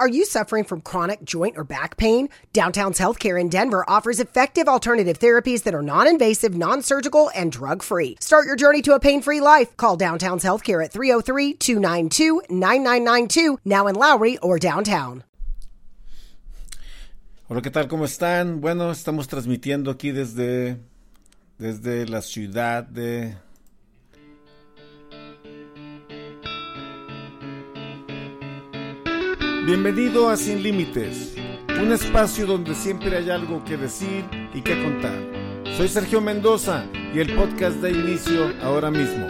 Are you suffering from chronic joint or back pain? Downtown's Healthcare in Denver offers effective alternative therapies that are non invasive, non surgical, and drug free. Start your journey to a pain free life. Call Downtown's Healthcare at 303 292 9992, now in Lowry or downtown. Hola, ¿qué tal? ¿Cómo están? Bueno, estamos transmitiendo aquí desde, desde la ciudad de Bienvenido a Sin Límites, un espacio donde siempre hay algo que decir y que contar. Soy Sergio Mendoza y el podcast da inicio ahora mismo.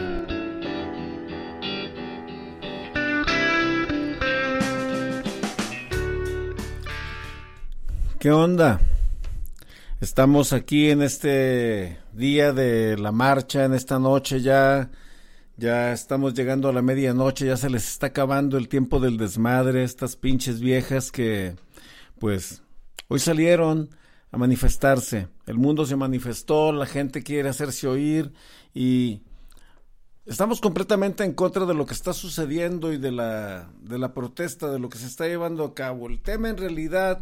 ¿Qué onda? Estamos aquí en este día de la marcha, en esta noche ya ya estamos llegando a la medianoche, ya se les está acabando el tiempo del desmadre, estas pinches viejas que, pues, hoy salieron a manifestarse. El mundo se manifestó, la gente quiere hacerse oír y estamos completamente en contra de lo que está sucediendo y de la, de la protesta, de lo que se está llevando a cabo. El tema en realidad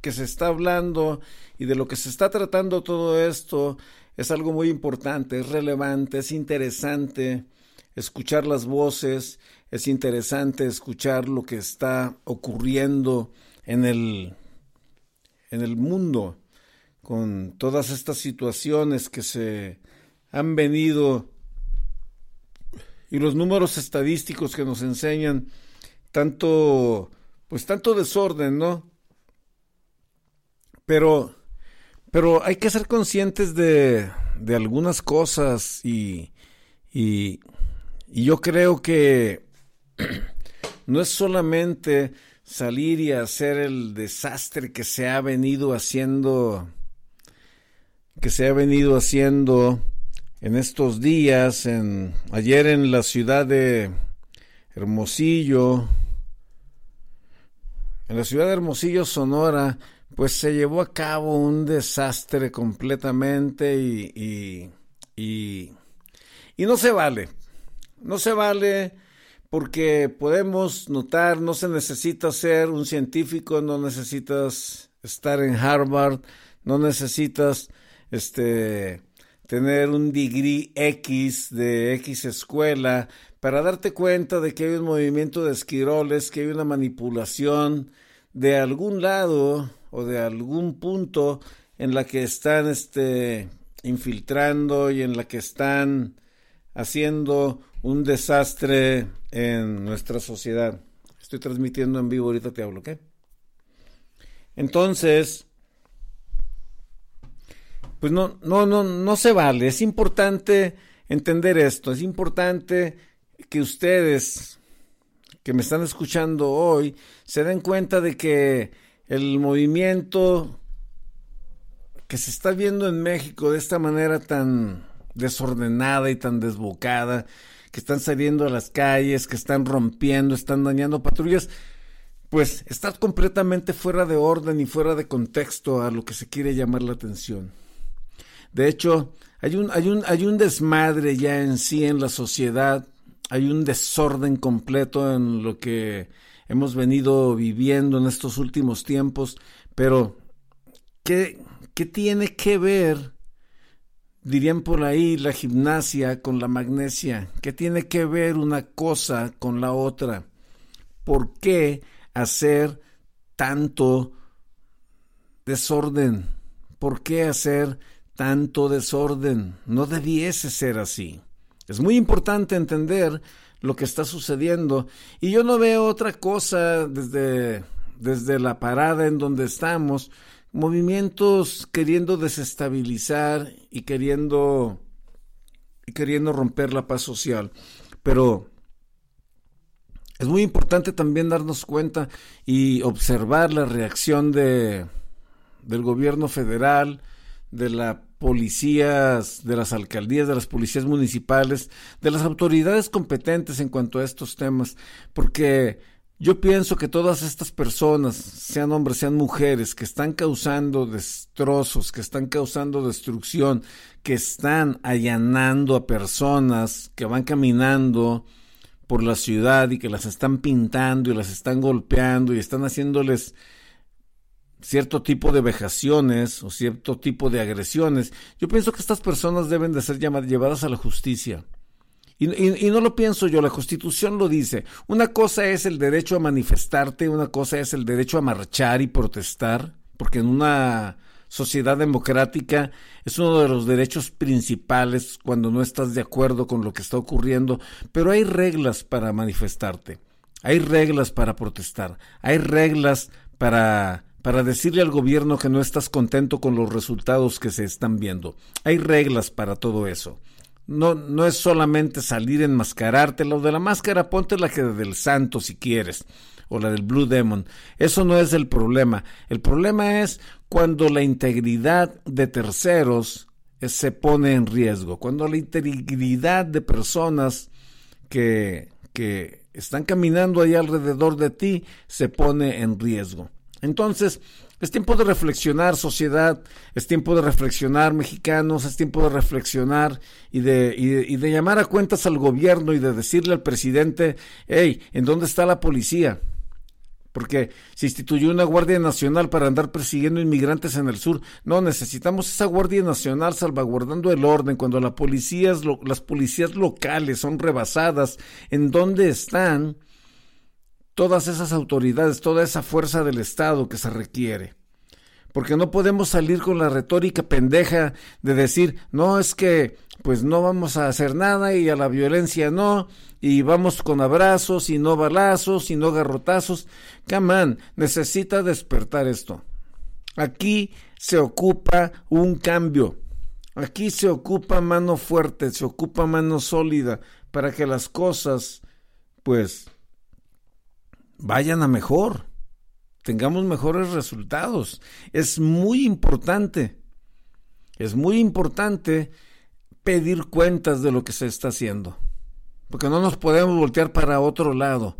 que se está hablando y de lo que se está tratando todo esto es algo muy importante, es relevante, es interesante escuchar las voces, es interesante escuchar lo que está ocurriendo en el, en el mundo con todas estas situaciones que se han venido y los números estadísticos que nos enseñan tanto pues tanto desorden, ¿no? Pero pero hay que ser conscientes de, de algunas cosas y, y, y yo creo que no es solamente salir y hacer el desastre que se ha venido haciendo que se ha venido haciendo en estos días en ayer en la ciudad de Hermosillo en la ciudad de Hermosillo Sonora pues se llevó a cabo un desastre completamente y, y, y, y no se vale no se vale porque podemos notar, no se necesita ser un científico, no necesitas estar en Harvard, no necesitas este tener un degree X de X escuela para darte cuenta de que hay un movimiento de esquiroles, que hay una manipulación de algún lado o de algún punto en la que están este infiltrando y en la que están haciendo un desastre en nuestra sociedad. Estoy transmitiendo en vivo, ahorita te hablo, ¿ok? Entonces, pues no, no, no, no se vale. Es importante entender esto. Es importante que ustedes que me están escuchando hoy se den cuenta de que el movimiento que se está viendo en México de esta manera tan desordenada y tan desbocada, que están saliendo a las calles, que están rompiendo, están dañando patrullas, pues está completamente fuera de orden y fuera de contexto a lo que se quiere llamar la atención. De hecho, hay un, hay un, hay un desmadre ya en sí en la sociedad, hay un desorden completo en lo que hemos venido viviendo en estos últimos tiempos, pero ¿qué, qué tiene que ver dirían por ahí la gimnasia con la magnesia. ¿Qué tiene que ver una cosa con la otra? ¿Por qué hacer tanto desorden? ¿Por qué hacer tanto desorden? No debiese ser así. Es muy importante entender lo que está sucediendo y yo no veo otra cosa desde, desde la parada en donde estamos movimientos queriendo desestabilizar y queriendo y queriendo romper la paz social. Pero es muy importante también darnos cuenta y observar la reacción de del gobierno federal, de las policías, de las alcaldías, de las policías municipales, de las autoridades competentes en cuanto a estos temas, porque yo pienso que todas estas personas, sean hombres, sean mujeres, que están causando destrozos, que están causando destrucción, que están allanando a personas que van caminando por la ciudad y que las están pintando y las están golpeando y están haciéndoles cierto tipo de vejaciones o cierto tipo de agresiones, yo pienso que estas personas deben de ser llevadas a la justicia. Y, y, no lo pienso yo, la Constitución lo dice. Una cosa es el derecho a manifestarte, una cosa es el derecho a marchar y protestar, porque en una sociedad democrática es uno de los derechos principales cuando no estás de acuerdo con lo que está ocurriendo, pero hay reglas para manifestarte, hay reglas para protestar, hay reglas para para decirle al gobierno que no estás contento con los resultados que se están viendo. Hay reglas para todo eso. No, no es solamente salir enmascararte. Lo de la máscara, ponte la que del santo si quieres, o la del Blue Demon. Eso no es el problema. El problema es cuando la integridad de terceros se pone en riesgo, cuando la integridad de personas que, que están caminando ahí alrededor de ti se pone en riesgo. Entonces, es tiempo de reflexionar, sociedad, es tiempo de reflexionar, mexicanos, es tiempo de reflexionar y de, y de, llamar a cuentas al gobierno y de decirle al presidente, hey, ¿en dónde está la policía? Porque se instituyó una Guardia Nacional para andar persiguiendo inmigrantes en el sur. No, necesitamos esa Guardia Nacional salvaguardando el orden cuando policías, las policías locales son rebasadas. ¿En dónde están? Todas esas autoridades, toda esa fuerza del Estado que se requiere. Porque no podemos salir con la retórica pendeja de decir, no, es que pues no vamos a hacer nada y a la violencia no, y vamos con abrazos y no balazos y no garrotazos. Camán, necesita despertar esto. Aquí se ocupa un cambio. Aquí se ocupa mano fuerte, se ocupa mano sólida para que las cosas, pues, vayan a mejor, tengamos mejores resultados. Es muy importante, es muy importante pedir cuentas de lo que se está haciendo, porque no nos podemos voltear para otro lado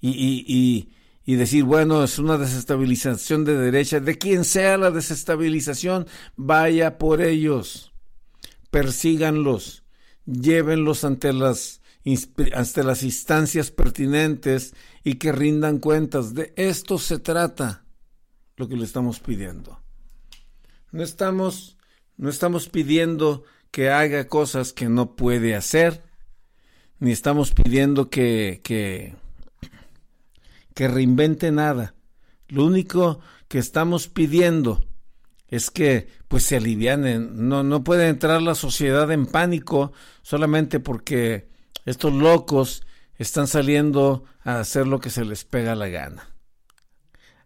y, y, y, decir, bueno, es una desestabilización de derecha, de quien sea la desestabilización, vaya por ellos, persíganlos, llévenlos ante las ante las instancias pertinentes y que rindan cuentas. De esto se trata lo que le estamos pidiendo. No estamos, no estamos pidiendo que haga cosas que no puede hacer, ni estamos pidiendo que, que, que reinvente nada. Lo único que estamos pidiendo es que pues se alivianen. No, no puede entrar la sociedad en pánico solamente porque estos locos están saliendo a hacer lo que se les pega la gana.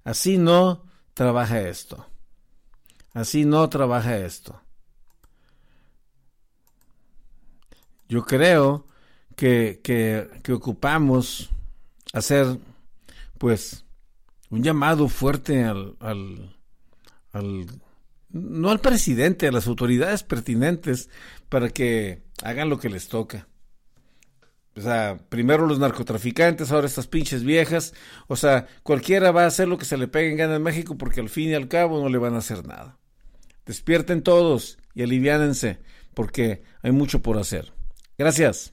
Así no trabaja esto. Así no trabaja esto. Yo creo que, que, ocupamos hacer, pues, un llamado fuerte al, no al presidente, a las autoridades pertinentes, para que hagan lo que les toca. O sea, primero los narcotraficantes, ahora estas pinches viejas. O sea, cualquiera va a hacer lo que se le pegue en gana en México porque al fin y al cabo no le van a hacer nada. Despierten todos y aliviánense porque hay mucho por hacer. Gracias.